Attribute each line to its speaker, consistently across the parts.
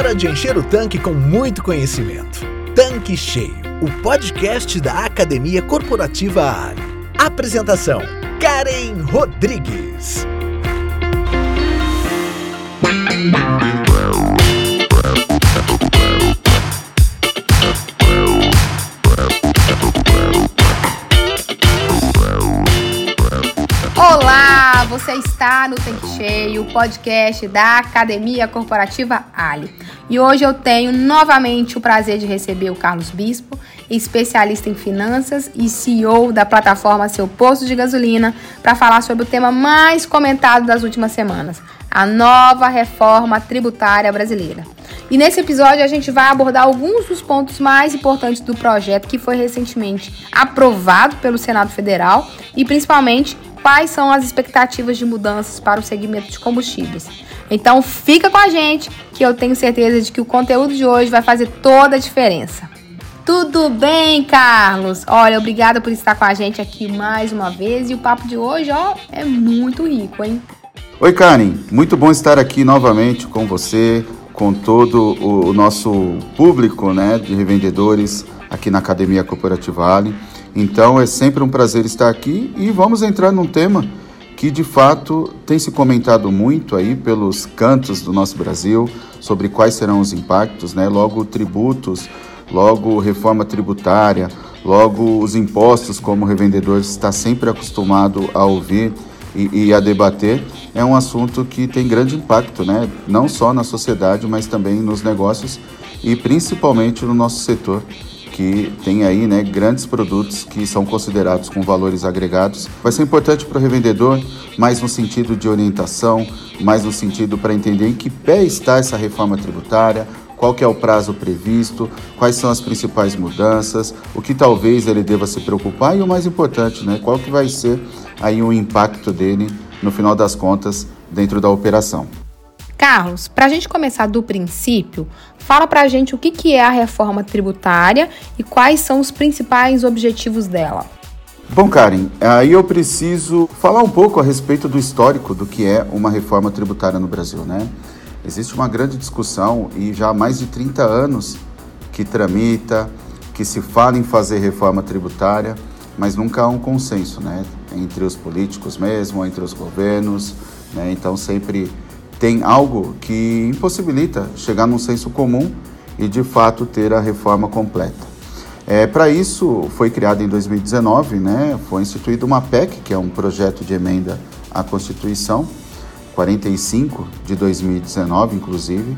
Speaker 1: Hora de encher o tanque com muito conhecimento. Tanque Cheio, o podcast da Academia Corporativa Ali. Apresentação: Karen Rodrigues.
Speaker 2: Você está no Tanque Cheio, podcast da Academia Corporativa Ali. E hoje eu tenho novamente o prazer de receber o Carlos Bispo, especialista em finanças e CEO da plataforma Seu Posto de Gasolina, para falar sobre o tema mais comentado das últimas semanas, a nova reforma tributária brasileira. E nesse episódio a gente vai abordar alguns dos pontos mais importantes do projeto que foi recentemente aprovado pelo Senado Federal e principalmente quais são as expectativas de mudanças para o segmento de combustíveis. Então fica com a gente que eu tenho certeza de que o conteúdo de hoje vai fazer toda a diferença. Tudo bem, Carlos? Olha, obrigada por estar com a gente aqui mais uma vez e o papo de hoje, ó, é muito rico, hein?
Speaker 3: Oi, Karen. Muito bom estar aqui novamente com você, com todo o nosso público, né, de revendedores aqui na Academia Cooperativa Ali. Então é sempre um prazer estar aqui e vamos entrar num tema que de fato tem se comentado muito aí pelos cantos do nosso Brasil sobre quais serão os impactos, né? Logo tributos, logo reforma tributária, logo os impostos, como o revendedor está sempre acostumado a ouvir e, e, a debater, é um assunto que tem grande impacto, né? Não só na sociedade, mas também nos negócios e principalmente no nosso setor que tem aí né, grandes produtos que são considerados com valores agregados. Vai ser importante para o revendedor, mais no sentido de orientação, mais no sentido para entender em que pé está essa reforma tributária, qual que é o prazo previsto, quais são as principais mudanças, o que talvez ele deva se preocupar e o mais importante, né, qual que vai ser aí o impacto dele no final das contas dentro da operação.
Speaker 2: Carlos, para a gente começar do princípio, fala para a gente o que, que é a reforma tributária e quais são os principais objetivos dela.
Speaker 3: Bom, Karen, aí eu preciso falar um pouco a respeito do histórico do que é uma reforma tributária no Brasil, né? Existe uma grande discussão e já há mais de 30 anos que tramita, que se fala em fazer reforma tributária, mas nunca há um consenso, né? Entre os políticos mesmo, entre os governos, né? Então sempre tem algo que impossibilita chegar num senso comum e de fato ter a reforma completa. É, Para isso, foi criado em 2019, né, foi instituído uma PEC, que é um projeto de emenda à Constituição, 45 de 2019, inclusive,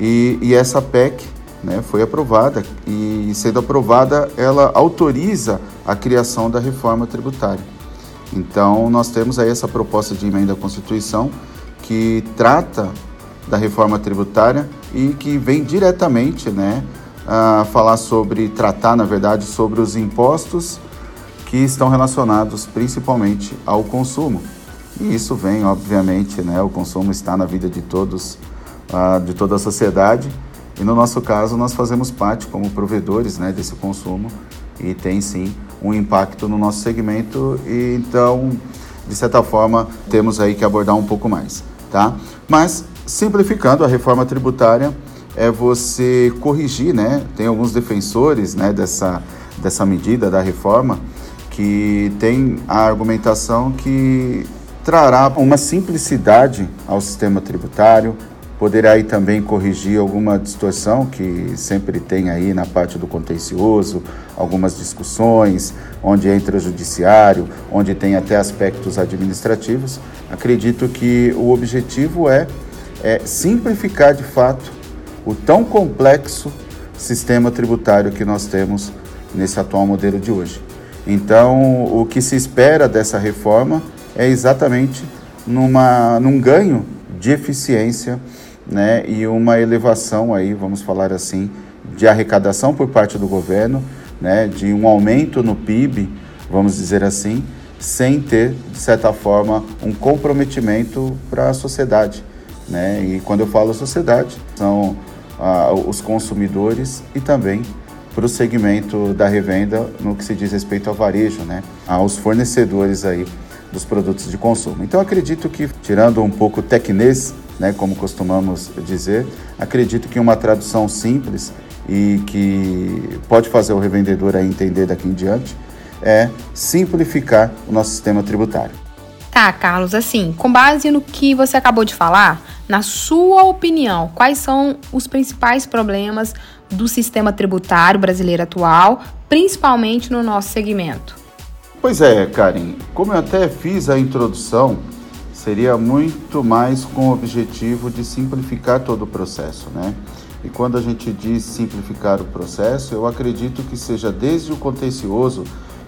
Speaker 3: e, e essa PEC né, foi aprovada e, sendo aprovada, ela autoriza a criação da reforma tributária. Então, nós temos aí essa proposta de emenda à Constituição que trata da reforma tributária e que vem diretamente né, a falar sobre, tratar na verdade sobre os impostos que estão relacionados principalmente ao consumo. E isso vem, obviamente, né, o consumo está na vida de todos, uh, de toda a sociedade, e no nosso caso nós fazemos parte como provedores né, desse consumo e tem sim um impacto no nosso segmento, e então, de certa forma, temos aí que abordar um pouco mais tá? Mas simplificando a reforma tributária é você corrigir, né? Tem alguns defensores, né, dessa dessa medida da reforma que tem a argumentação que trará uma simplicidade ao sistema tributário, poderá aí também corrigir alguma distorção que sempre tem aí na parte do contencioso, algumas discussões, onde entra o judiciário, onde tem até aspectos administrativos. Acredito que o objetivo é, é simplificar de fato o tão complexo sistema tributário que nós temos nesse atual modelo de hoje. Então, o que se espera dessa reforma é exatamente numa, num ganho de eficiência né, e uma elevação aí, vamos falar assim, de arrecadação por parte do governo, né, de um aumento no PIB, vamos dizer assim, sem ter, de certa forma, um comprometimento para a sociedade. Né? E quando eu falo sociedade, são ah, os consumidores e também para o segmento da revenda no que se diz respeito ao varejo, né? aos fornecedores aí dos produtos de consumo. Então acredito que, tirando um pouco o tecnês, né, como costumamos dizer. Acredito que uma tradução simples e que pode fazer o revendedor entender daqui em diante é simplificar o nosso sistema tributário.
Speaker 2: Tá, Carlos, assim, com base no que você acabou de falar, na sua opinião, quais são os principais problemas do sistema tributário brasileiro atual, principalmente no nosso segmento?
Speaker 3: Pois é, Karen, como eu até fiz a introdução, seria muito mais com o objetivo de simplificar todo o processo, né? E quando a gente diz simplificar o processo, eu acredito que seja desde o contencioso,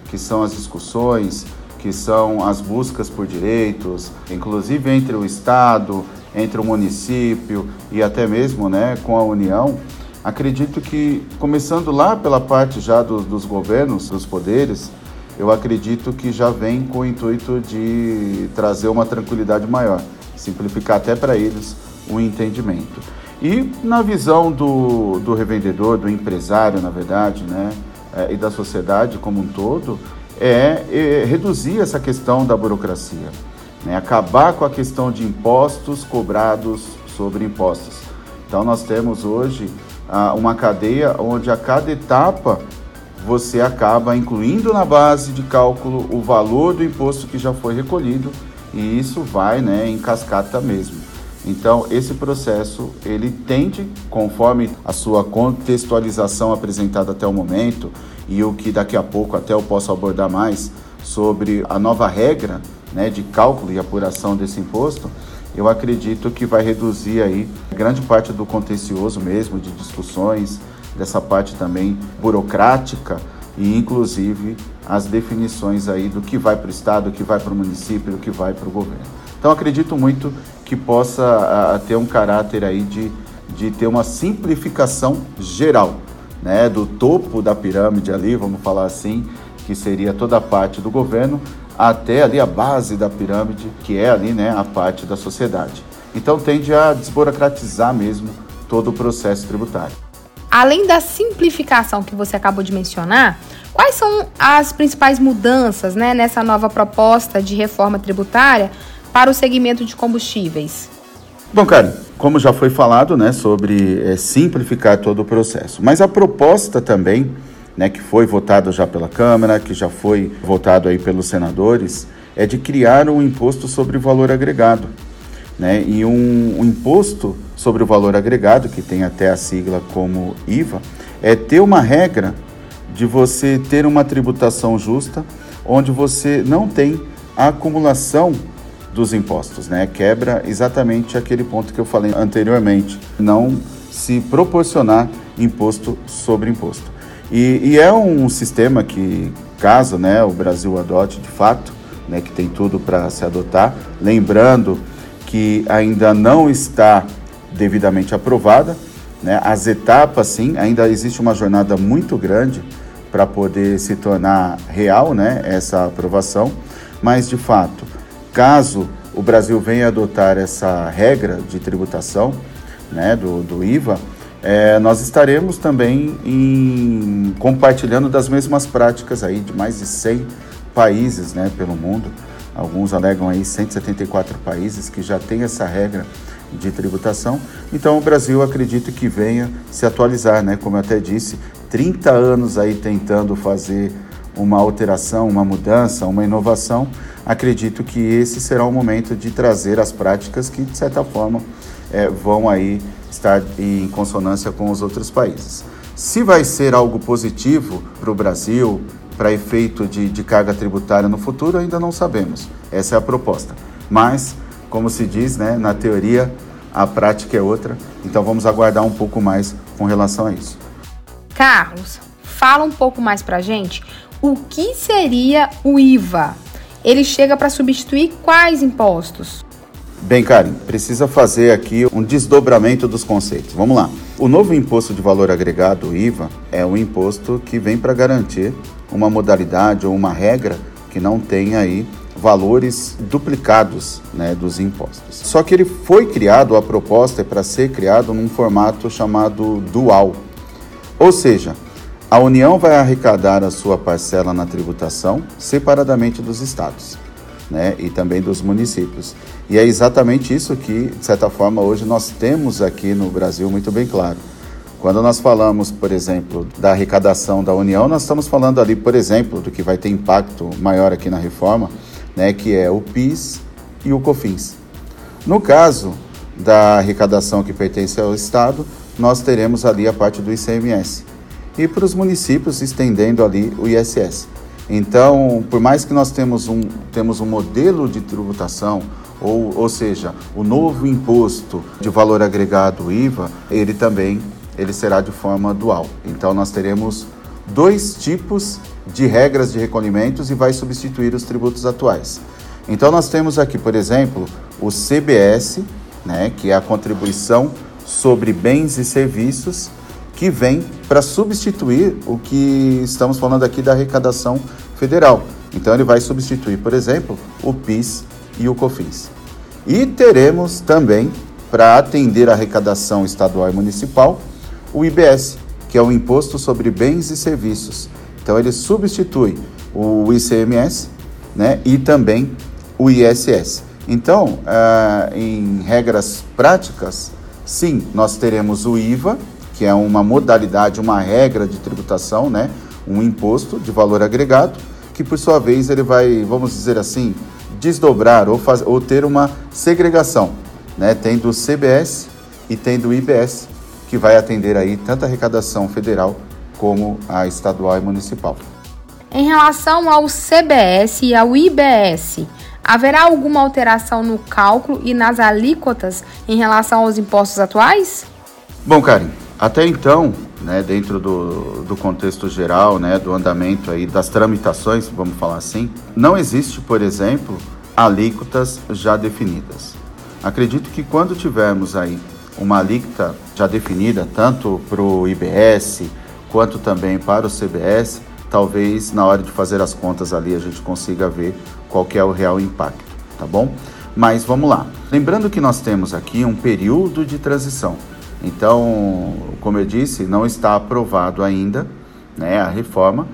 Speaker 3: que são as discussões, que são as buscas por direitos, inclusive entre o Estado, entre o município e até mesmo né, com a União, acredito que, começando lá pela parte já do, dos governos, dos poderes, eu acredito que já vem com o intuito de trazer uma tranquilidade maior, simplificar até para eles o entendimento. E na visão do, do revendedor, do empresário, na verdade, né, é, e da sociedade como um todo, é, é reduzir essa questão da burocracia, né, acabar com a questão de impostos cobrados sobre impostos. Então, nós temos hoje ah, uma cadeia onde a cada etapa você acaba incluindo na base de cálculo o valor do imposto que já foi recolhido e isso vai né, em cascata mesmo. Então, esse processo, ele tende, conforme a sua contextualização apresentada até o momento, e o que daqui a pouco até eu posso abordar mais sobre a nova regra né, de cálculo e apuração desse imposto, eu acredito que vai reduzir aí grande parte do contencioso mesmo, de discussões, dessa parte também burocrática e inclusive as definições aí do que vai para o Estado, do que vai para o município, do que vai para o governo. Então acredito muito que possa a, ter um caráter aí de, de ter uma simplificação geral, né, do topo da pirâmide ali, vamos falar assim, que seria toda a parte do governo, até ali a base da pirâmide, que é ali, né, a parte da sociedade. Então tende a desburocratizar mesmo todo o processo tributário.
Speaker 2: Além da simplificação que você acabou de mencionar, quais são as principais mudanças né, nessa nova proposta de reforma tributária para o segmento de combustíveis?
Speaker 3: Bom, Karen, como já foi falado, né, sobre é, simplificar todo o processo, mas a proposta também, né, que foi votada já pela Câmara, que já foi votado aí pelos senadores, é de criar um imposto sobre valor agregado, né, e um, um imposto sobre o valor agregado, que tem até a sigla como IVA, é ter uma regra de você ter uma tributação justa, onde você não tem a acumulação dos impostos, né? Quebra exatamente aquele ponto que eu falei anteriormente, não se proporcionar imposto sobre imposto. E, e é um sistema que, caso né, o Brasil adote de fato, né, que tem tudo para se adotar, lembrando que ainda não está devidamente aprovada, né, as etapas sim, ainda existe uma jornada muito grande para poder se tornar real né, essa aprovação, mas de fato caso o Brasil venha adotar essa regra de tributação né, do, do IVA, é, nós estaremos também em, compartilhando das mesmas práticas aí de mais de 100 países né, pelo mundo. Alguns alegam aí 174 países que já têm essa regra de tributação. Então o Brasil acredita que venha se atualizar, né? Como eu até disse, 30 anos aí tentando fazer uma alteração, uma mudança, uma inovação, acredito que esse será o momento de trazer as práticas que, de certa forma, é, vão aí estar em consonância com os outros países. Se vai ser algo positivo para o Brasil, para efeito de, de carga tributária no futuro, ainda não sabemos. Essa é a proposta. Mas, como se diz, né, na teoria, a prática é outra. Então vamos aguardar um pouco mais com relação a isso.
Speaker 2: Carlos, fala um pouco mais para gente o que seria o IVA? Ele chega para substituir quais impostos?
Speaker 3: Bem, Karen, precisa fazer aqui um desdobramento dos conceitos. Vamos lá. O novo imposto de valor agregado, o IVA, é um imposto que vem para garantir uma modalidade ou uma regra que não tenha aí valores duplicados né, dos impostos. Só que ele foi criado, a proposta é para ser criado num formato chamado dual. Ou seja, a União vai arrecadar a sua parcela na tributação separadamente dos estados. né, e também dos municípios. E é exatamente isso que, de certa forma, hoje nós temos aqui no Brasil muito bem claro. Quando nós falamos, por exemplo, da arrecadação da União, nós estamos falando ali, por exemplo, do que vai ter impacto maior aqui na reforma, né, que é o PIS e o COFINS. No caso da arrecadação que pertence ao Estado, nós teremos ali a parte do ICMS. E para os municípios, estendendo ali o ISS. Então, por mais que nós temos um, temos um modelo de tributação, ou, ou seja, o novo imposto de valor agregado IVA, ele também ele será de forma dual. Então, nós teremos dois tipos de regras de recolhimentos e vai substituir os tributos atuais. Então, nós temos aqui, por exemplo, o CBS, né, que é a contribuição sobre bens e serviços, que vem para substituir o que estamos falando aqui da arrecadação federal. Então ele vai substituir, por exemplo, o PIS e o COFINS. E teremos também, para atender a arrecadação estadual e municipal, o IBS, que é o Imposto sobre Bens e Serviços. Então ele substitui o ICMS né, e também o ISS. Então, ah, em regras práticas, sim, nós teremos o IVA, que é uma modalidade, uma regra de tributação, né? um imposto de valor agregado, que por sua vez ele vai, vamos dizer assim, desdobrar ou, faz, ou ter uma segregação, né? tendo CBS e tendo IBS, que vai atender aí tanto a arrecadação federal como a estadual e municipal.
Speaker 2: Em relação ao CBS e ao IBS, haverá alguma alteração no cálculo e nas alíquotas em relação aos impostos atuais?
Speaker 3: Bom, Karen, até então, né, dentro do, do contexto geral, né, do andamento aí das tramitações, vamos falar assim, não existe, por exemplo, alíquotas já definidas. Acredito que quando tivermos aí uma alíquota já definida, tanto para o IBS quanto também para o CBS, talvez na hora de fazer as contas ali a gente consiga ver qual que é o real impacto, tá bom? Mas vamos lá. Lembrando que nós temos aqui um período de transição. Então, como eu disse, não está aprovado ainda né, a reforma,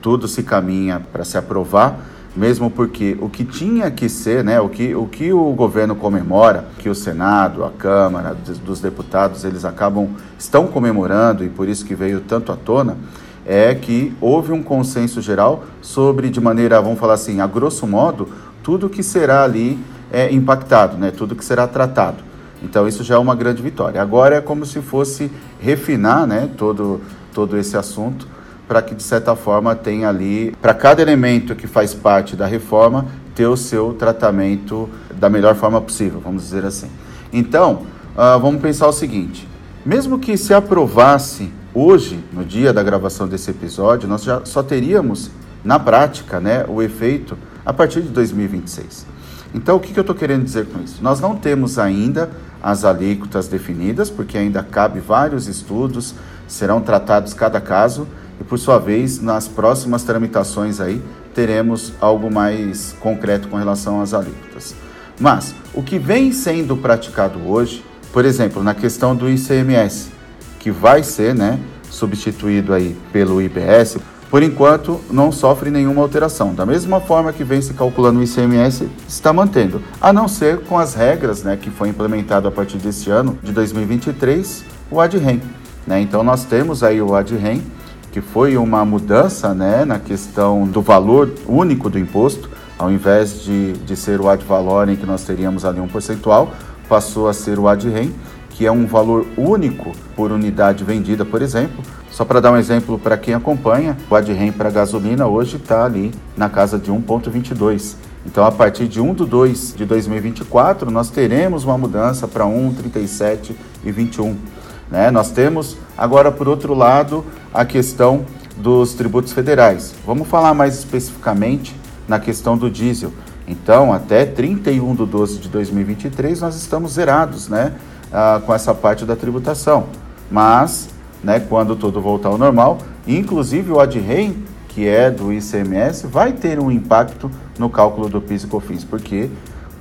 Speaker 3: tudo se caminha para se aprovar, mesmo porque o que tinha que ser, né, o, que, o que o governo comemora, que o Senado, a Câmara dos Deputados, eles acabam, estão comemorando e por isso que veio tanto à tona, é que houve um consenso geral sobre, de maneira, vamos falar assim, a grosso modo, tudo que será ali é, impactado, né, tudo que será tratado. Então isso já é uma grande vitória. Agora é como se fosse refinar né, todo, todo esse assunto para que de certa forma tenha ali, para cada elemento que faz parte da reforma, ter o seu tratamento da melhor forma possível, vamos dizer assim. Então, uh, vamos pensar o seguinte: mesmo que se aprovasse hoje, no dia da gravação desse episódio, nós já só teríamos na prática né, o efeito a partir de 2026. Então, o que, que eu estou querendo dizer com isso? Nós não temos ainda as alíquotas definidas, porque ainda cabe vários estudos, serão tratados cada caso, e por sua vez, nas próximas tramitações aí, teremos algo mais concreto com relação às alíquotas. Mas, o que vem sendo praticado hoje, por exemplo, na questão do ICMS, que vai ser né, substituído aí pelo IBS, por enquanto não sofre nenhuma alteração. Da mesma forma que vem se calculando o ICMS, está mantendo, a não ser com as regras né, que foi implementado a partir desse ano, de 2023, o ADREM. Né? Então nós temos aí o ADREM, que foi uma mudança né, na questão do valor único do imposto, ao invés de, de ser o ad valorem, que nós teríamos ali um percentual, passou a ser o ADREM, que é um valor único por unidade vendida, por exemplo, só para dar um exemplo para quem acompanha, o AdREM para gasolina hoje está ali na casa de 1,22. Então, a partir de 1 de 2 de 2024, nós teremos uma mudança para 1,37 e 21. Né? Nós temos, agora, por outro lado, a questão dos tributos federais. Vamos falar mais especificamente na questão do diesel. Então, até 31 de 12 de 2023, nós estamos zerados né, ah, com essa parte da tributação. Mas né, quando tudo voltar ao normal. Inclusive o ADREM, que é do ICMS, vai ter um impacto no cálculo do PIS e COFINS, porque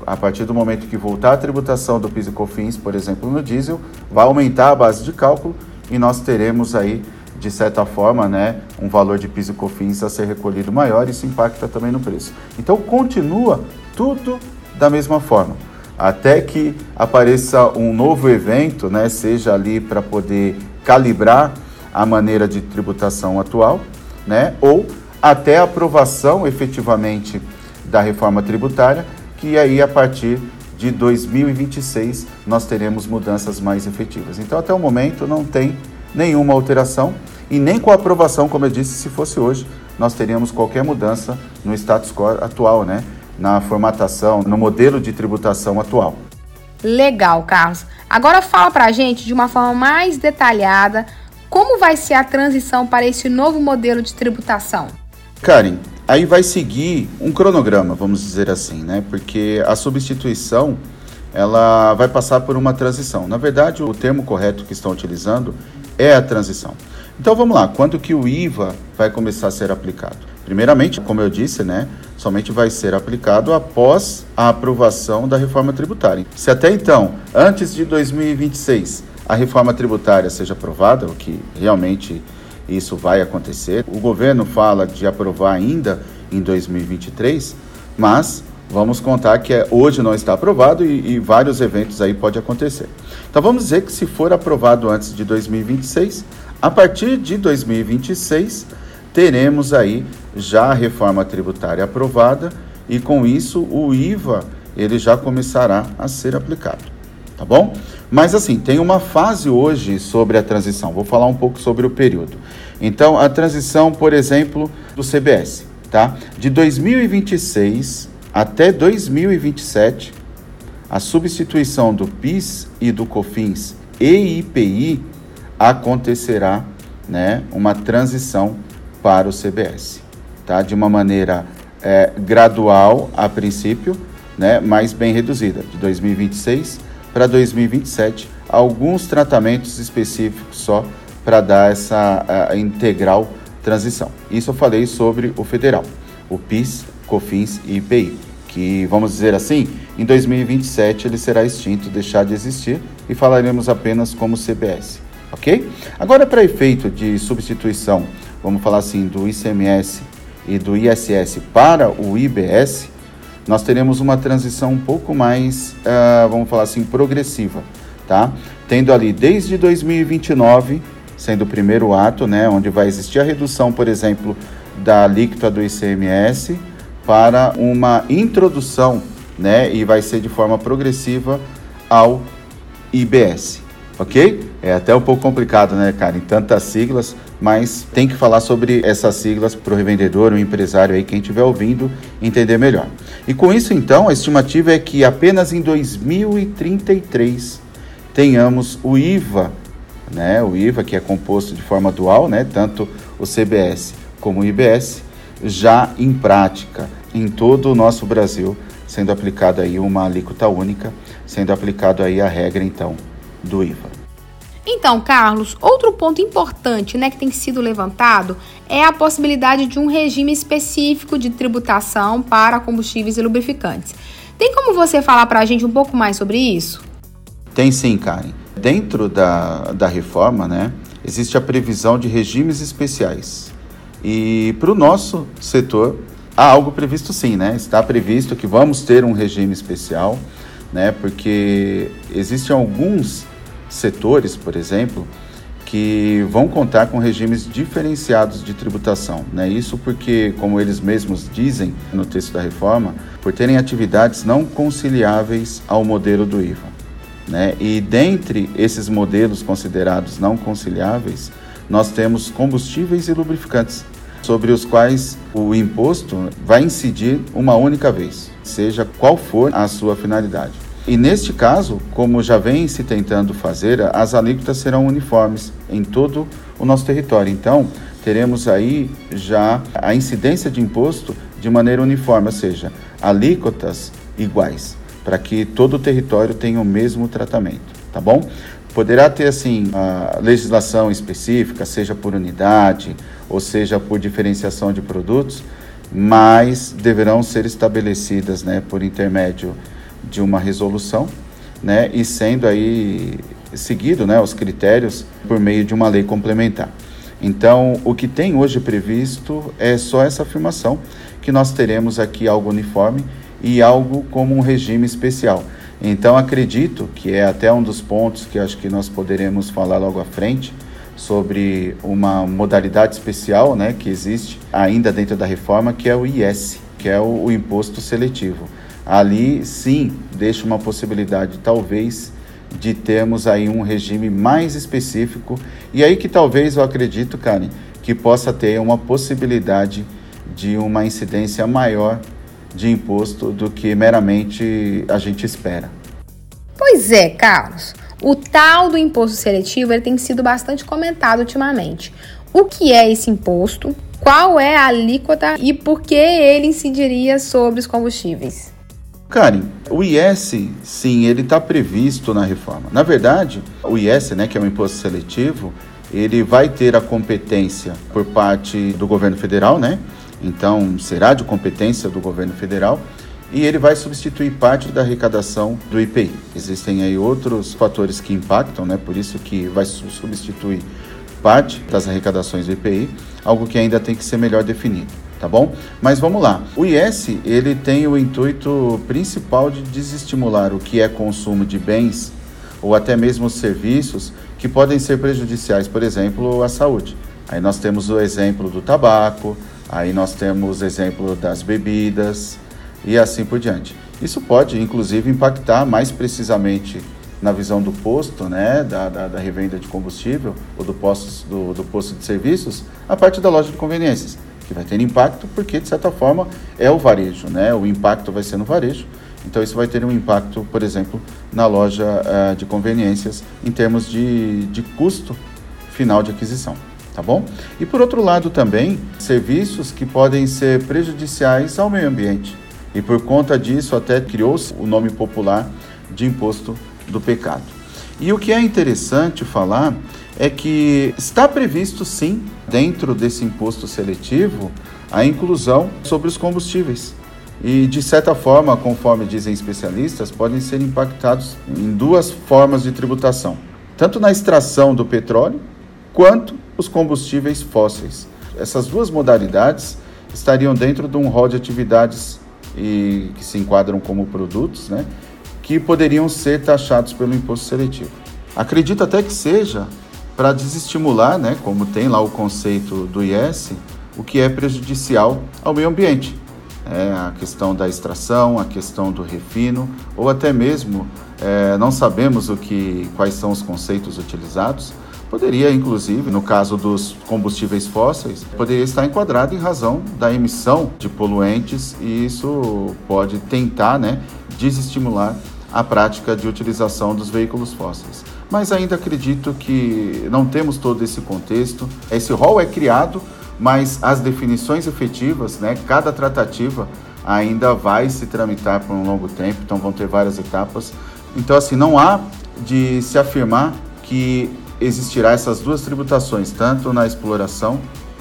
Speaker 3: a partir do momento que voltar a tributação do PIS e COFINS, por exemplo, no diesel, vai aumentar a base de cálculo e nós teremos aí de certa forma, né, um valor de PIS e COFINS a ser recolhido maior, isso impacta também no preço. Então continua tudo da mesma forma, até que apareça um novo evento, né, seja ali para poder calibrar a maneira de tributação atual, né, ou até a aprovação efetivamente da reforma tributária, que aí a partir de 2026 nós teremos mudanças mais efetivas. Então até o momento não tem nenhuma alteração e nem com a aprovação, como eu disse, se fosse hoje, nós teríamos qualquer mudança no status quo atual, né? Na formatação, no modelo de tributação atual.
Speaker 2: Legal, Carlos. Agora fala pra gente de uma forma mais detalhada como vai ser a transição para esse novo modelo de tributação.
Speaker 3: Karen, aí vai seguir um cronograma, vamos dizer assim, né? Porque a substituição ela vai passar por uma transição. Na verdade, o termo correto que estão utilizando é a transição. Então vamos lá, quando que o IVA vai começar a ser aplicado? Primeiramente, como eu disse, né, somente vai ser aplicado após a aprovação da reforma tributária. Se até então, antes de 2026, a reforma tributária seja aprovada, o que realmente isso vai acontecer, o governo fala de aprovar ainda em 2023, mas vamos contar que é, hoje não está aprovado e, e vários eventos aí pode acontecer. Então vamos dizer que se for aprovado antes de 2026, a partir de 2026, teremos aí já a reforma tributária aprovada e com isso o IVA ele já começará a ser aplicado, tá bom? Mas assim, tem uma fase hoje sobre a transição. Vou falar um pouco sobre o período. Então, a transição, por exemplo, do CBS, tá? De 2026 até 2027, a substituição do PIS e do COFINS e IPI acontecerá né, uma transição para o CBS, tá? de uma maneira é, gradual a princípio, né, mas bem reduzida, de 2026 para 2027, alguns tratamentos específicos só para dar essa integral transição. Isso eu falei sobre o federal, o PIS, COFINS e IPI, que vamos dizer assim, em 2027 ele será extinto, deixar de existir e falaremos apenas como CBS ok? Agora, para efeito de substituição, vamos falar assim, do ICMS e do ISS para o IBS, nós teremos uma transição um pouco mais, uh, vamos falar assim, progressiva, tá? Tendo ali desde 2029, sendo o primeiro ato, né, onde vai existir a redução, por exemplo, da alíquota do ICMS para uma introdução, né, e vai ser de forma progressiva ao IBS ok? É até um pouco complicado, né, cara, em tantas siglas, mas tem que falar sobre essas siglas para o revendedor, o empresário aí, quem estiver ouvindo, entender melhor. E com isso, então, a estimativa é que apenas em 2033 tenhamos o IVA, né, o IVA que é composto de forma dual, né, tanto o CBS como o IBS, já em prática em todo o nosso Brasil, sendo aplicada aí uma alíquota única, sendo aplicado aí a regra então do IVA.
Speaker 2: Então, Carlos, outro ponto importante né, que tem sido levantado é a possibilidade de um regime específico de tributação para combustíveis e lubrificantes. Tem como você falar para a gente um pouco mais sobre isso?
Speaker 3: Tem sim, Karen. Dentro da, da reforma, né, existe a previsão de regimes especiais. E para o nosso setor, há algo previsto sim, né? Está previsto que vamos ter um regime especial, né? Porque existem alguns setores, por exemplo, que vão contar com regimes diferenciados de tributação. Né? Isso porque, como eles mesmos dizem no texto da reforma, por terem atividades não conciliáveis ao modelo do IVA. Né? E dentre esses modelos considerados não conciliáveis, nós temos combustíveis e lubrificantes, sobre os quais o imposto vai incidir uma única vez, seja qual for a sua finalidade. E neste caso, como já vem se tentando fazer, as alíquotas serão uniformes em todo o nosso território. Então, teremos aí já a incidência de imposto de maneira uniforme, ou seja, alíquotas iguais, para que todo o território tenha o mesmo tratamento, tá bom? Poderá ter, assim, a legislação específica, seja por unidade ou seja por diferenciação de produtos, mas deverão ser estabelecidas, né, por intermédio de uma resolução, né, e sendo aí seguido, né, os critérios por meio de uma lei complementar. Então, o que tem hoje previsto é só essa afirmação que nós teremos aqui algo uniforme e algo como um regime especial. Então, acredito que é até um dos pontos que acho que nós poderemos falar logo à frente sobre uma modalidade especial né, que existe ainda dentro da reforma, que é o IS, que é o, o imposto seletivo. Ali, sim, deixa uma possibilidade, talvez, de termos aí um regime mais específico e aí que talvez eu acredito, Karen, que possa ter uma possibilidade de uma incidência maior de imposto do que meramente a gente espera.
Speaker 2: Pois é, Carlos. O tal do imposto seletivo ele tem sido bastante comentado ultimamente. O que é esse imposto? Qual é a alíquota e por que ele incidiria sobre os combustíveis?
Speaker 3: Karen, o IS, sim, ele está previsto na reforma. Na verdade, o IS, né, que é um imposto seletivo, ele vai ter a competência por parte do governo federal, né? Então, será de competência do governo federal e ele vai substituir parte da arrecadação do IPI. Existem aí outros fatores que impactam, né? Por isso que vai substituir parte das arrecadações do IPI, algo que ainda tem que ser melhor definido tá bom? Mas vamos lá. O IS, ele tem o intuito principal de desestimular o que é consumo de bens ou até mesmo serviços que podem ser prejudiciais, por exemplo, à saúde. Aí nós temos o exemplo do tabaco, aí nós temos o exemplo das bebidas e assim por diante. Isso pode, inclusive, impactar mais precisamente na visão do posto, né, da, da, da revenda de combustível ou do posto, do, do posto de serviços, a parte da loja de conveniências que vai ter impacto, porque de certa forma é o varejo, né? O impacto vai ser no varejo. Então isso vai ter um impacto, por exemplo, na loja uh, de conveniências em termos de, de custo final de aquisição, tá bom? E por outro lado também, serviços que podem ser prejudiciais ao meio ambiente. E por conta disso até criou-se o nome popular de imposto do pecado. E o que é interessante falar é que está previsto sim, dentro desse imposto seletivo, a inclusão sobre os combustíveis. E de certa forma, conforme dizem especialistas, podem ser impactados em duas formas de tributação, tanto na extração do petróleo quanto os combustíveis fósseis. Essas duas modalidades estariam dentro de um rol de atividades e que se enquadram como produtos, né, que poderiam ser taxados pelo imposto seletivo. Acredito até que seja para desestimular, né, como tem lá o conceito do IS, o que é prejudicial ao meio ambiente. É a questão da extração, a questão do refino, ou até mesmo é, não sabemos o que, quais são os conceitos utilizados. Poderia, inclusive, no caso dos combustíveis fósseis, poderia estar enquadrado em razão da emissão de poluentes e isso pode tentar né, desestimular a prática de utilização dos veículos fósseis mas ainda acredito que não temos todo esse contexto. Esse rol é criado, mas as definições efetivas, né, cada tratativa ainda vai se tramitar por um longo tempo, então vão ter várias etapas. Então, assim, não há de se afirmar que existirá essas duas tributações, tanto na exploração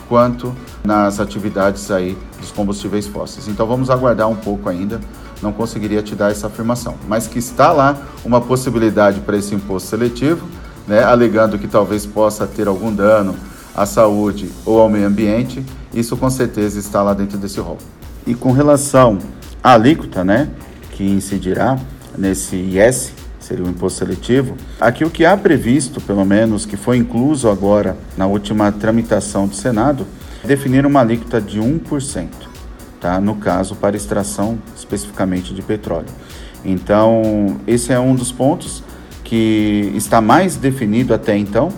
Speaker 3: quanto nas atividades aí dos combustíveis fósseis. Então, vamos aguardar um pouco ainda não conseguiria te dar essa afirmação. Mas que está lá uma possibilidade para esse imposto seletivo, né, alegando que talvez possa ter algum dano à saúde ou ao meio ambiente, isso com certeza está lá dentro desse rol. E com relação à alíquota, né, que incidirá nesse IS, seria o imposto seletivo, aqui o que há previsto, pelo menos, que foi incluso agora na última tramitação do Senado, é definir uma alíquota de 1% tá? no caso para extração especificamente de petróleo. Então, esse é um dos pontos que está mais definido até então,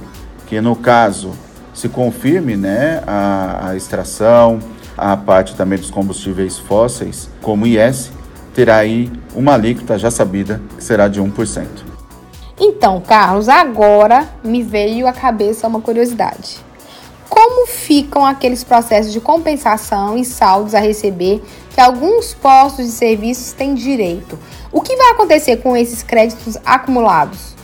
Speaker 3: que no caso se confirme né, a, a extração, a parte também dos combustíveis fósseis, como IS, terá aí uma alíquota já sabida, que será de 1%.
Speaker 2: Então, Carlos, agora me veio à cabeça uma curiosidade como ficam aqueles processos de compensação e saldos a receber que alguns postos de serviços têm direito. O que vai acontecer com esses créditos acumulados?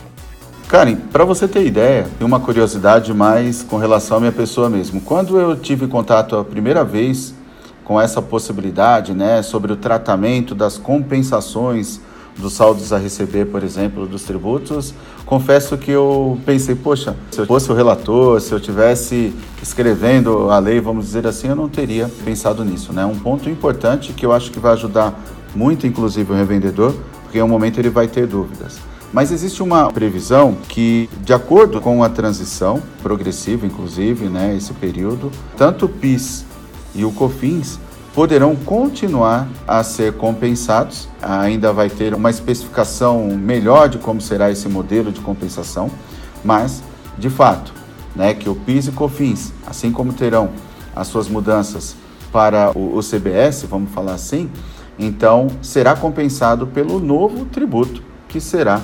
Speaker 3: Karen, para você ter ideia, uma curiosidade mais com relação à minha pessoa mesmo. Quando eu tive contato a primeira vez com essa possibilidade, né, sobre o tratamento das compensações dos saldos a receber, por exemplo, dos tributos, confesso que eu pensei, poxa, se eu fosse o relator, se eu tivesse escrevendo a lei, vamos dizer assim, eu não teria pensado nisso, né? Um ponto importante que eu acho que vai ajudar muito, inclusive, o revendedor, porque em um momento ele vai ter dúvidas. Mas existe uma previsão que, de acordo com a transição progressiva, inclusive, né, esse período, tanto o PIS e o COFINS poderão continuar a ser compensados. Ainda vai ter uma especificação melhor de como será esse modelo de compensação, mas, de fato, né, que o PIS e COFINS, assim como terão as suas mudanças para o, o CBS, vamos falar assim, então será compensado pelo novo tributo, que será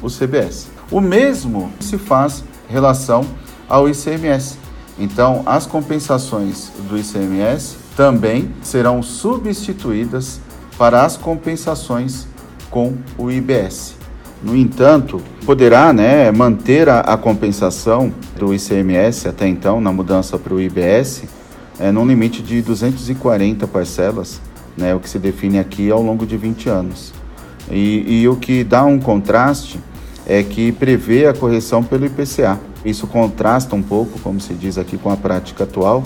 Speaker 3: o CBS. O mesmo se faz relação ao ICMS. Então, as compensações do ICMS também serão substituídas para as compensações com o IBS. No entanto, poderá né, manter a, a, compensação do ICMS até então, na mudança para o IBS, é, num limite de 240 parcelas, né, o que se define aqui ao longo de 20 anos. E, e o que dá um contraste é que prevê a correção pelo IPCA. Isso contrasta um pouco, como se diz aqui, com a prática atual,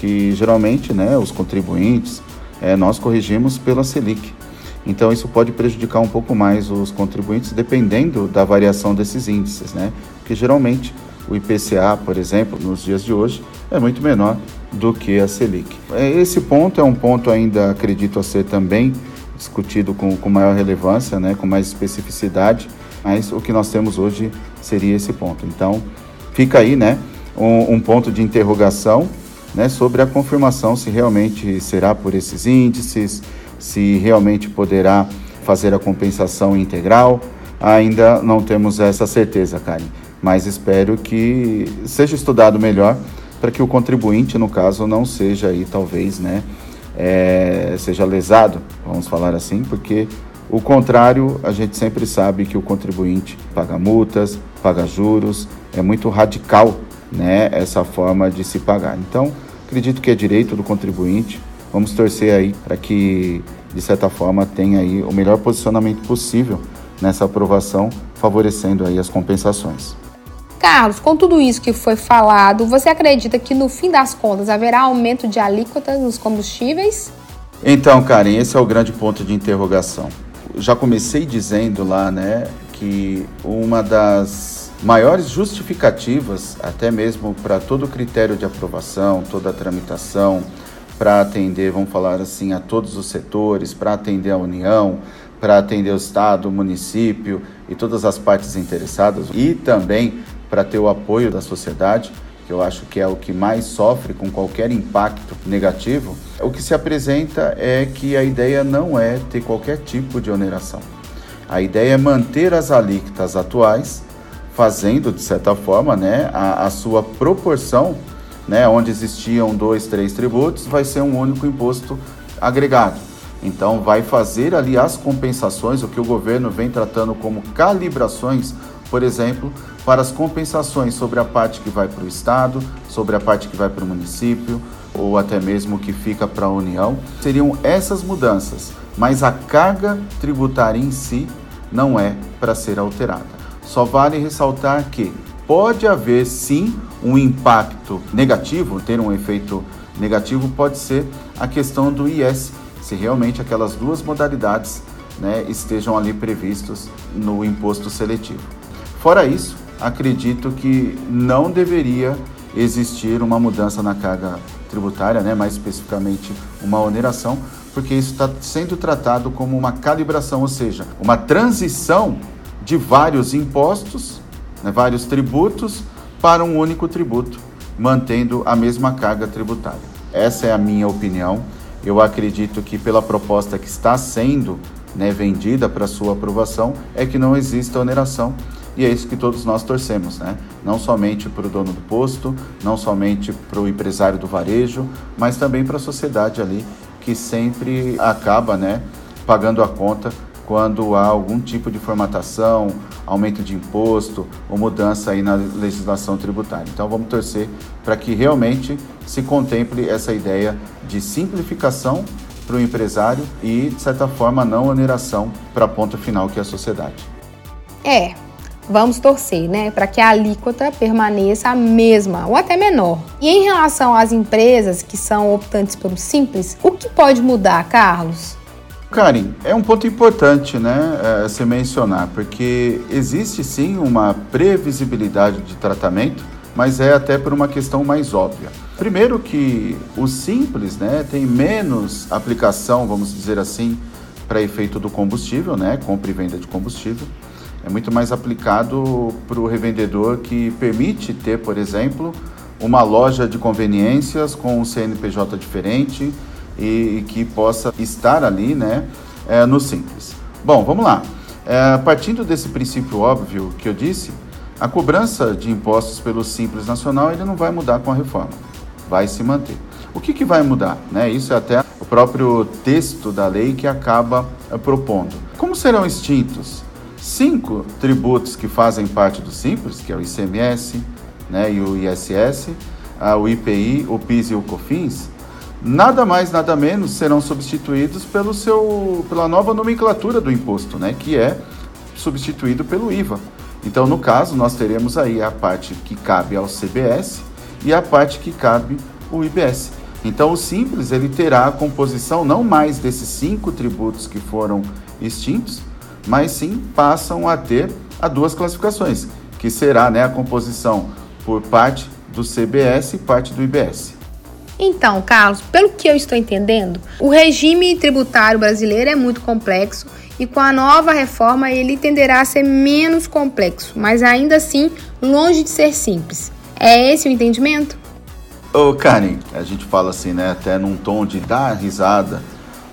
Speaker 3: que geralmente né, os contribuintes, é, nós corrigimos pela Selic. Então isso pode prejudicar um pouco mais os contribuintes, dependendo da variação desses índices, né? Porque geralmente o IPCA, por exemplo, nos dias de hoje, é muito menor do que a Selic. É, esse ponto é um ponto ainda, acredito, a ser também discutido com, com maior relevância, né, com mais especificidade, mas o que nós temos hoje seria esse ponto. Então, fica aí né, um, um ponto de interrogação né, sobre a confirmação se realmente será por esses índices, se realmente poderá fazer a compensação integral. Ainda não temos essa certeza, Karen, mas espero que seja estudado melhor para que o contribuinte, no caso, não seja aí talvez, né, é, seja lesado, vamos falar assim, porque o contrário, a gente sempre sabe que o contribuinte paga multas, paga juros, é muito radical né, essa forma de se pagar. Então, acredito que é direito do contribuinte. Vamos torcer aí para que, de certa forma, tenha aí o melhor posicionamento possível nessa aprovação, favorecendo aí as compensações.
Speaker 2: Carlos, com tudo isso que foi falado, você acredita que no fim das contas haverá aumento de alíquotas nos combustíveis?
Speaker 3: Então, Karen, esse é o grande ponto de interrogação. Já comecei dizendo lá, né, que uma das maiores justificativas, até mesmo para todo o critério de aprovação, toda a tramitação, para atender, vamos falar assim, a todos os setores, para atender a União, para atender o Estado, o município e todas as partes interessadas, e também para ter o apoio da sociedade, que eu acho que é o que mais sofre com qualquer impacto negativo, o que se apresenta é que a ideia não é ter qualquer tipo de oneração. A ideia é manter as alíquotas atuais fazendo, de certa forma, né, a, a sua proporção, né, onde existiam dois, três tributos, vai ser um único imposto agregado. Então, vai fazer ali as compensações, o que o governo vem tratando como calibrações, por exemplo, para as compensações sobre a parte que vai para o Estado, sobre a parte que vai para o município, ou até mesmo que fica para a União. Seriam essas mudanças, mas a carga tributária em si não é para ser alterada. Só vale ressaltar que pode haver sim um impacto negativo, ter um efeito negativo pode ser a questão do IS, se realmente aquelas duas modalidades né, estejam ali previstos no imposto seletivo. Fora isso, acredito que não deveria existir uma mudança na carga tributária, né, mais especificamente uma oneração, porque isso está sendo tratado como uma calibração, ou seja, uma transição de vários impostos, né, vários tributos, para um único tributo, mantendo a mesma carga tributária. Essa é a minha opinião. Eu acredito que pela proposta que está sendo né, vendida para sua aprovação é que não exista oneração e é isso que todos nós torcemos, né? Não somente para o dono do posto, não somente para o empresário do varejo, mas também para a sociedade ali que sempre acaba, né, pagando a conta quando há algum tipo de formatação, aumento de imposto ou mudança aí na legislação tributária. Então vamos torcer para que realmente se contemple essa ideia de simplificação para o empresário e, de certa forma, não oneração para a ponta final, que é a sociedade.
Speaker 2: É, vamos torcer, né, para que a alíquota permaneça a mesma ou até menor. E em relação às empresas que são optantes pelo simples, o que pode mudar, Carlos?
Speaker 3: Karen, é um ponto importante, né, é, se mencionar, porque existe sim uma previsibilidade de tratamento, mas é até por uma questão mais óbvia. Primeiro que o simples, né, tem menos aplicação, vamos dizer assim, para efeito do combustível, né, compra e venda de combustível. É muito mais aplicado para o revendedor que permite ter, por exemplo, uma loja de conveniências com um CNPJ diferente, e, que possa estar ali né, é, no simples. Bom, vamos lá. É, partindo desse princípio óbvio que eu disse, a cobrança de impostos pelo Simples Nacional ele não vai mudar com a reforma, vai se manter. O que, que vai mudar? Né? Isso é até o próprio texto da lei que acaba é, propondo. Como serão extintos cinco tributos que fazem parte do Simples, que é o ICMS né, e o ISS, o IPI, o PIS e o COFINS, nada mais, nada menos serão substituídos pelo seu, pela nova nomenclatura do imposto, né, que é substituído pelo IVA. Então, no caso, nós teremos aí a parte que cabe ao CBS e a parte que cabe ao IBS. Então, o Simples ele terá a composição não mais desses cinco tributos que foram extintos, mas sim passam a ter a duas classificações, que será né, a composição por parte do CBS e parte do IBS.
Speaker 2: Então, Carlos, pelo que eu estou entendendo, o regime tributário brasileiro é muito complexo e com a nova reforma ele tenderá a ser menos complexo, mas ainda assim longe de ser simples. É esse o entendimento?
Speaker 3: Ô, Karen, a gente fala assim, né, até num tom de dar risada,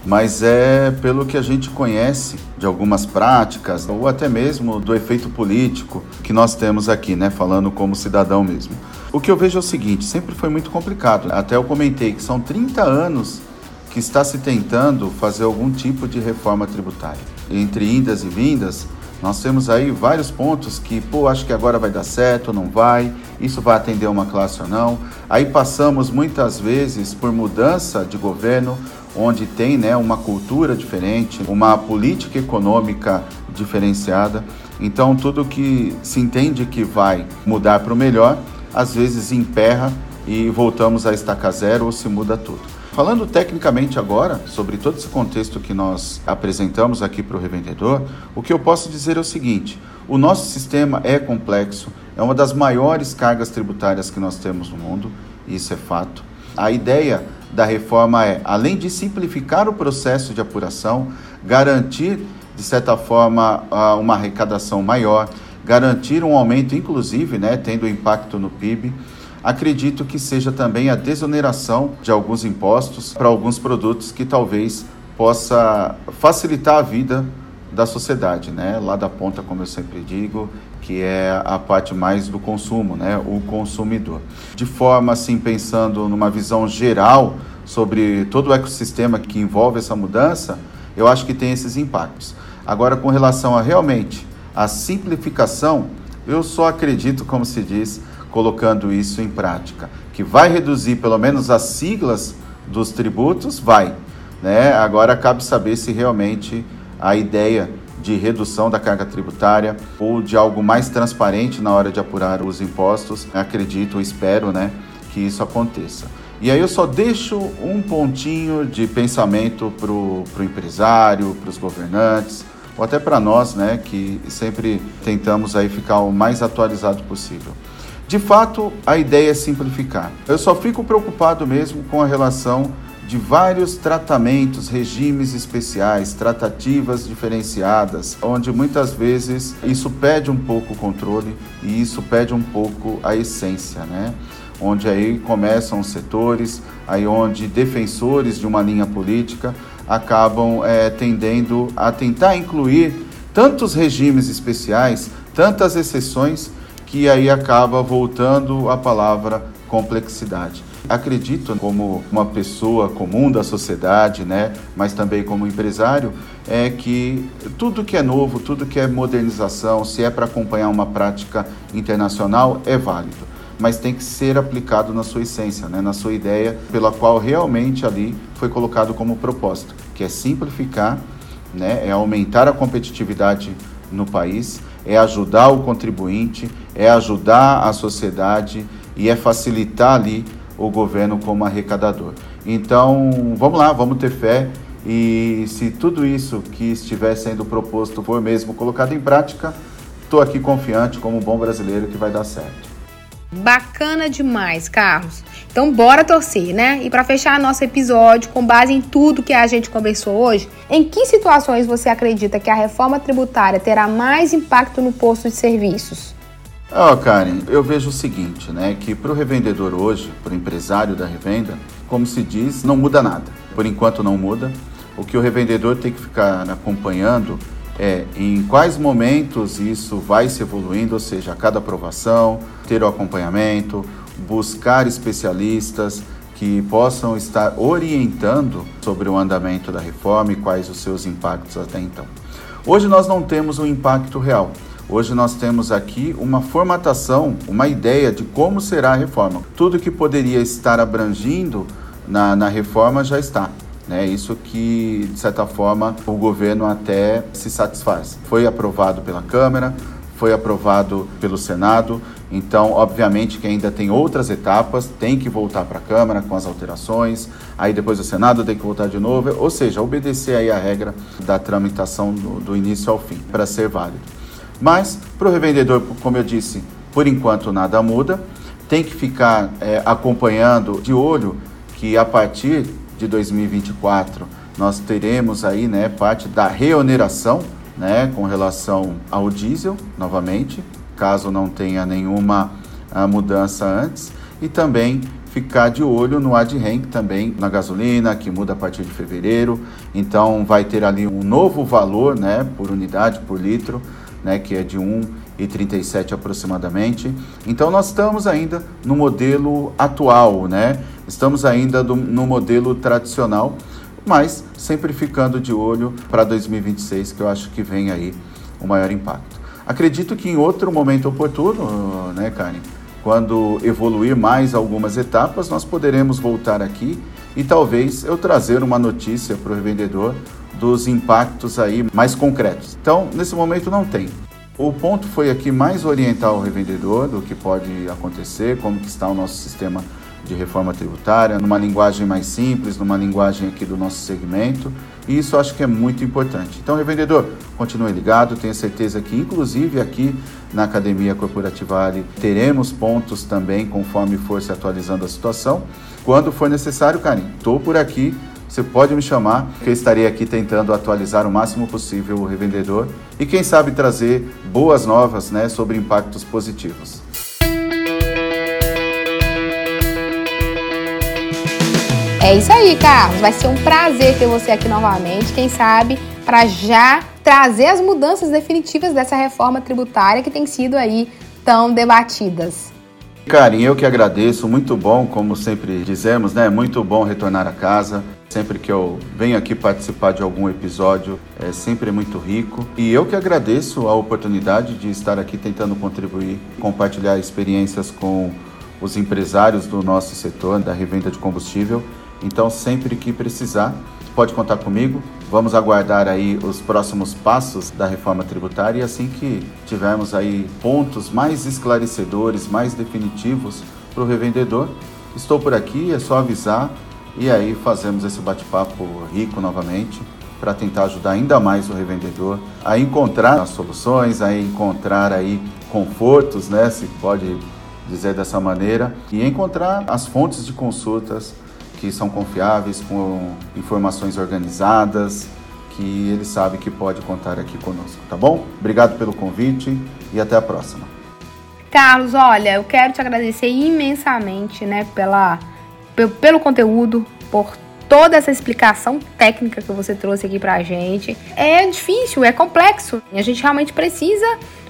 Speaker 3: mas é pelo que a gente conhece de algumas práticas ou até mesmo do efeito político que nós temos aqui, né, falando como cidadão mesmo. O que eu vejo é o seguinte, sempre foi muito complicado. Até eu comentei que são 30 anos que está se tentando fazer algum tipo de reforma tributária. Entre indas e vindas, nós temos aí vários pontos que, pô, acho que agora vai dar certo, não vai, isso vai atender uma classe ou não. Aí passamos muitas vezes por mudança de governo, onde tem né, uma cultura diferente, uma política econômica diferenciada. Então, tudo que se entende que vai mudar para o melhor, às vezes emperra e voltamos a estacar zero ou se muda tudo. Falando tecnicamente agora sobre todo esse contexto que nós apresentamos aqui para o revendedor, o que eu posso dizer é o seguinte: o nosso sistema é complexo, é uma das maiores cargas tributárias que nós temos no mundo, isso é fato. A ideia da reforma é, além de simplificar o processo de apuração, garantir, de certa forma, uma arrecadação maior, garantir um aumento, inclusive, né, tendo impacto no PIB. Acredito que seja também a desoneração de alguns impostos para alguns produtos que talvez possa facilitar a vida da sociedade, né? Lá da ponta, como eu sempre digo, que é a parte mais do consumo, né? O consumidor. De forma assim, pensando numa visão geral sobre todo o ecossistema que envolve essa mudança, eu acho que tem esses impactos. Agora, com relação a realmente a simplificação, eu só acredito, como se diz, colocando isso em prática, que vai reduzir pelo menos as siglas dos tributos, vai. Né? Agora cabe saber se realmente a ideia de redução da carga tributária ou de algo mais transparente na hora de apurar os impostos, acredito, espero, né, que isso aconteça. E aí eu só deixo um pontinho de pensamento para o empresário, para os governantes, ou até para nós, né, que sempre tentamos aí ficar o mais atualizado possível. De fato, a ideia é simplificar. Eu só fico preocupado mesmo com a relação de vários tratamentos, regimes especiais, tratativas diferenciadas, onde muitas vezes isso pede um pouco o controle e isso pede um pouco a essência, né? Onde aí começam os setores, aí onde defensores de uma linha política acabam é, tendendo a tentar incluir tantos regimes especiais, tantas exceções, que aí acaba voltando a palavra complexidade. Acredito como uma pessoa comum da sociedade, né, mas também como empresário, é que tudo que é novo, tudo que é modernização, se é para acompanhar uma prática internacional, é válido. Mas tem que ser aplicado na sua essência, né? na sua ideia, pela qual realmente ali foi colocado como propósito, que é simplificar, né? é aumentar a competitividade no país, é ajudar o contribuinte, é ajudar a sociedade e é facilitar ali o governo como arrecadador. Então, vamos lá, vamos ter fé e se tudo isso que estiver sendo proposto for mesmo colocado em prática, estou aqui confiante como um bom brasileiro que vai dar certo.
Speaker 2: Bacana demais, Carlos. Então bora torcer, né? E para fechar nosso episódio, com base em tudo que a gente conversou hoje, em que situações você acredita que a reforma tributária terá mais impacto no posto de serviços?
Speaker 3: Ó, oh, Karen, eu vejo o seguinte, né? Que para o revendedor hoje, para o empresário da revenda, como se diz, não muda nada. Por enquanto não muda. O que o revendedor tem que ficar acompanhando é em quais momentos isso vai se evoluindo, ou seja, a cada aprovação, ter o acompanhamento, buscar especialistas que possam estar orientando sobre o andamento da reforma e quais os seus impactos até então. Hoje nós não temos um impacto real. Hoje nós temos aqui uma formatação, uma ideia de como será a reforma. Tudo que poderia estar abrangindo na, na reforma já está. Né? Isso que, de certa forma, o governo até se satisfaz. Foi aprovado pela Câmara, foi aprovado pelo Senado, então, obviamente, que ainda tem outras etapas, tem que voltar para a Câmara com as alterações, aí depois o Senado tem que voltar de novo, ou seja, obedecer aí a regra da tramitação do, do início ao fim, para ser válido. Mas, para o revendedor, como eu disse, por enquanto nada muda, tem que ficar é, acompanhando de olho que a partir de 2024 nós teremos aí né, parte da reoneração né, com relação ao diesel, novamente, caso não tenha nenhuma uh, mudança antes, e também ficar de olho no AdRenk também na gasolina, que muda a partir de fevereiro, então vai ter ali um novo valor né, por unidade, por litro, né, que é de 1,37 aproximadamente. Então nós estamos ainda no modelo atual, né? Estamos ainda do, no modelo tradicional, mas sempre ficando de olho para 2026, que eu acho que vem aí o maior impacto. Acredito que em outro momento oportuno, né, Karen, quando evoluir mais algumas etapas, nós poderemos voltar aqui e talvez eu trazer uma notícia para o revendedor dos impactos aí mais concretos. Então, nesse momento não tem. O ponto foi aqui mais orientar o revendedor do que pode acontecer, como que está o nosso sistema de reforma tributária, numa linguagem mais simples, numa linguagem aqui do nosso segmento. E isso acho que é muito importante. Então, revendedor, continue ligado. Tenho certeza que, inclusive aqui na Academia Corporativa Ali, teremos pontos também conforme for se atualizando a situação. Quando for necessário, Karim, estou por aqui. Você pode me chamar, que eu estarei aqui tentando atualizar o máximo possível o revendedor e, quem sabe, trazer boas novas né, sobre impactos positivos.
Speaker 2: É isso aí, Carlos. Vai ser um prazer ter você aqui novamente. Quem sabe para já trazer as mudanças definitivas dessa reforma tributária que tem sido aí tão debatidas.
Speaker 3: Karim, eu que agradeço, muito bom, como sempre dizemos, né? Muito bom retornar a casa. Sempre que eu venho aqui participar de algum episódio, é sempre muito rico. E eu que agradeço a oportunidade de estar aqui tentando contribuir, compartilhar experiências com os empresários do nosso setor da revenda de combustível então, sempre que precisar, pode contar comigo. Vamos aguardar aí os próximos passos da reforma tributária e assim que tivermos aí pontos mais esclarecedores, mais definitivos para o revendedor, estou por aqui, é só avisar e aí fazemos esse bate-papo rico novamente para tentar ajudar ainda mais o revendedor a encontrar as soluções, a encontrar aí confortos, né, se pode dizer dessa maneira, e encontrar as fontes de consultas que são confiáveis, com informações organizadas, que ele sabe que pode contar aqui conosco, tá bom? Obrigado pelo convite e até a próxima.
Speaker 2: Carlos, olha, eu quero te agradecer imensamente, né, pela, pelo conteúdo, por toda essa explicação técnica que você trouxe aqui pra gente. É difícil, é complexo. A gente realmente precisa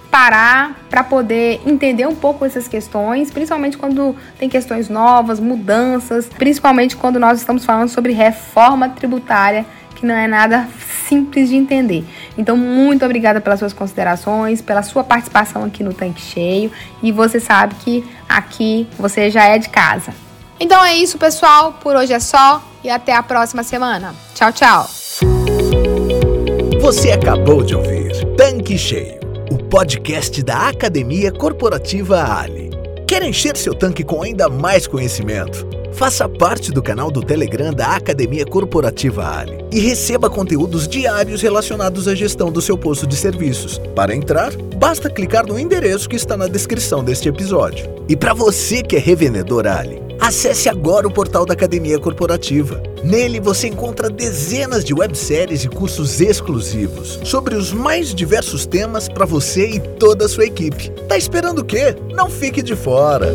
Speaker 2: parar para poder entender um pouco essas questões, principalmente quando tem questões novas, mudanças, principalmente quando nós estamos falando sobre reforma tributária, que não é nada simples de entender. Então, muito obrigada pelas suas considerações, pela sua participação aqui no Tanque Cheio. E você sabe que aqui você já é de casa. Então é isso, pessoal. Por hoje é só e até a próxima semana. Tchau, tchau.
Speaker 1: Você acabou de ouvir Tanque Cheio, o podcast da Academia Corporativa Ali. Quer encher seu tanque com ainda mais conhecimento? Faça parte do canal do Telegram da Academia Corporativa Ali e receba conteúdos diários relacionados à gestão do seu posto de serviços. Para entrar, basta clicar no endereço que está na descrição deste episódio. E para você que é revendedor Ali, acesse agora o portal da Academia Corporativa. Nele você encontra dezenas de webséries e cursos exclusivos sobre os mais diversos temas para você e toda a sua equipe. Tá esperando o quê? Não fique de fora!